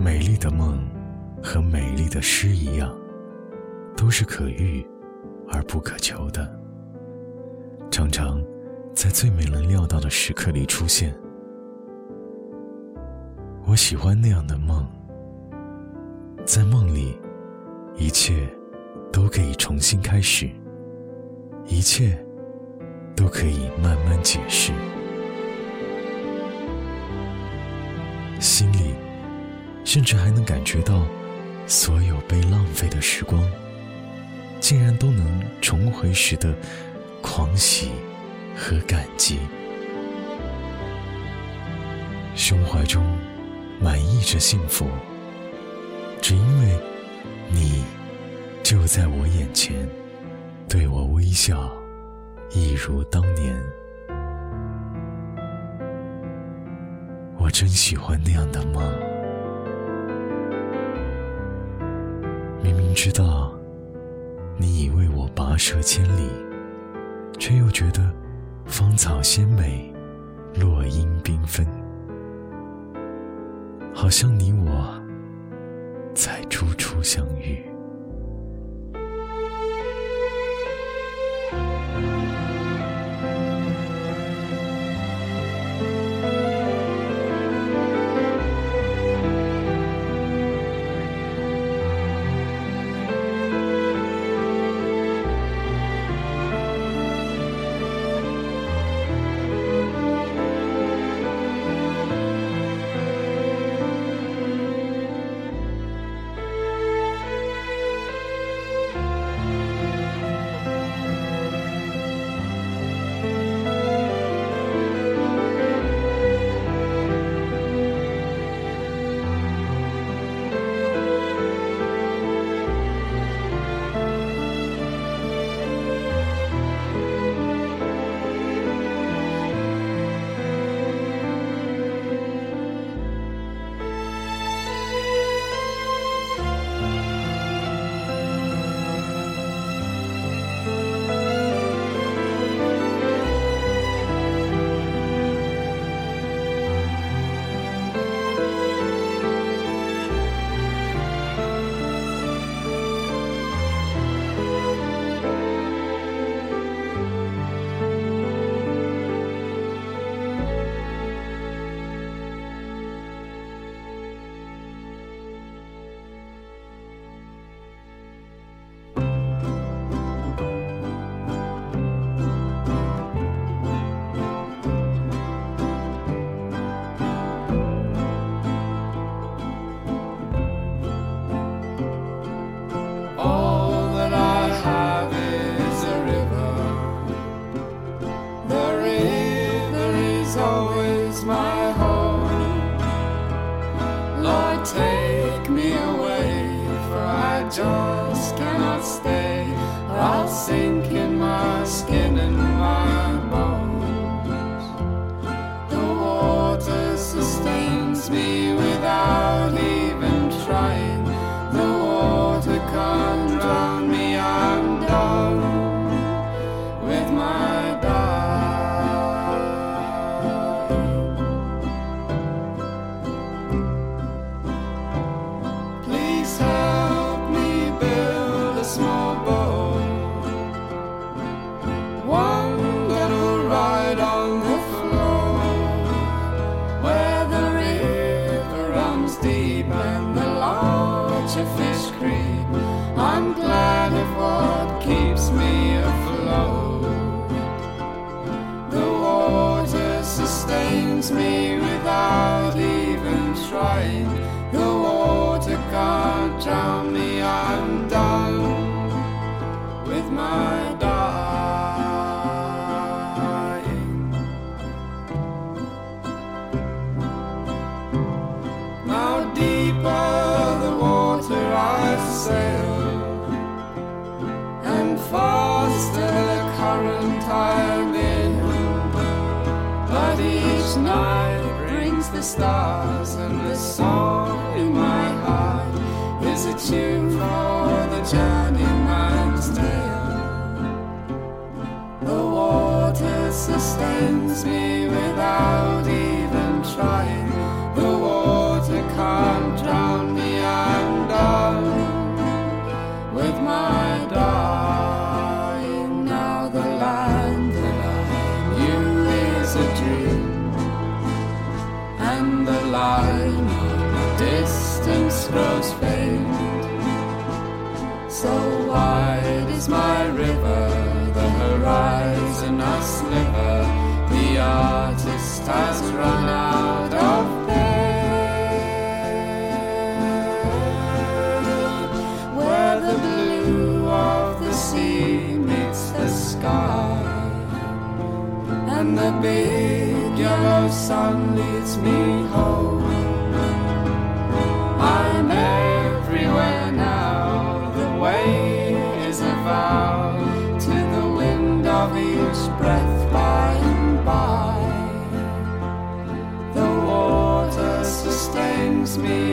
美丽的梦和美丽的诗一样，都是可遇而不可求的，常常在最没能料到的时刻里出现。我喜欢那样的梦，在梦里，一切都可以重新开始，一切都可以慢慢解释，心里甚至还能感觉到，所有被浪费的时光，竟然都能重回时的狂喜和感激，胸怀中。满溢着幸福，只因为你就在我眼前，对我微笑，一如当年。我真喜欢那样的梦，明明知道你已为我跋涉千里，却又觉得芳草鲜美，落英缤纷。好像你我，才初初相遇。Just cannot stay, or I'll sink in my skin and my bones. The water sustains me sustains me without even trying. The water can't drown me, I'm done with my dying. Now deeper the water I sail, and faster the current. But each night brings the stars, and the song in my heart is a tune for the journeyman's tale. The water sustains me without voice grows faint. So wide is my river, the horizon a sliver. The artist has run out of pen. Where the blue of the sea meets the sky, and the big yellow sun leads me home. Everywhere now. The way is a vow to the wind of each breath by and by. The water sustains me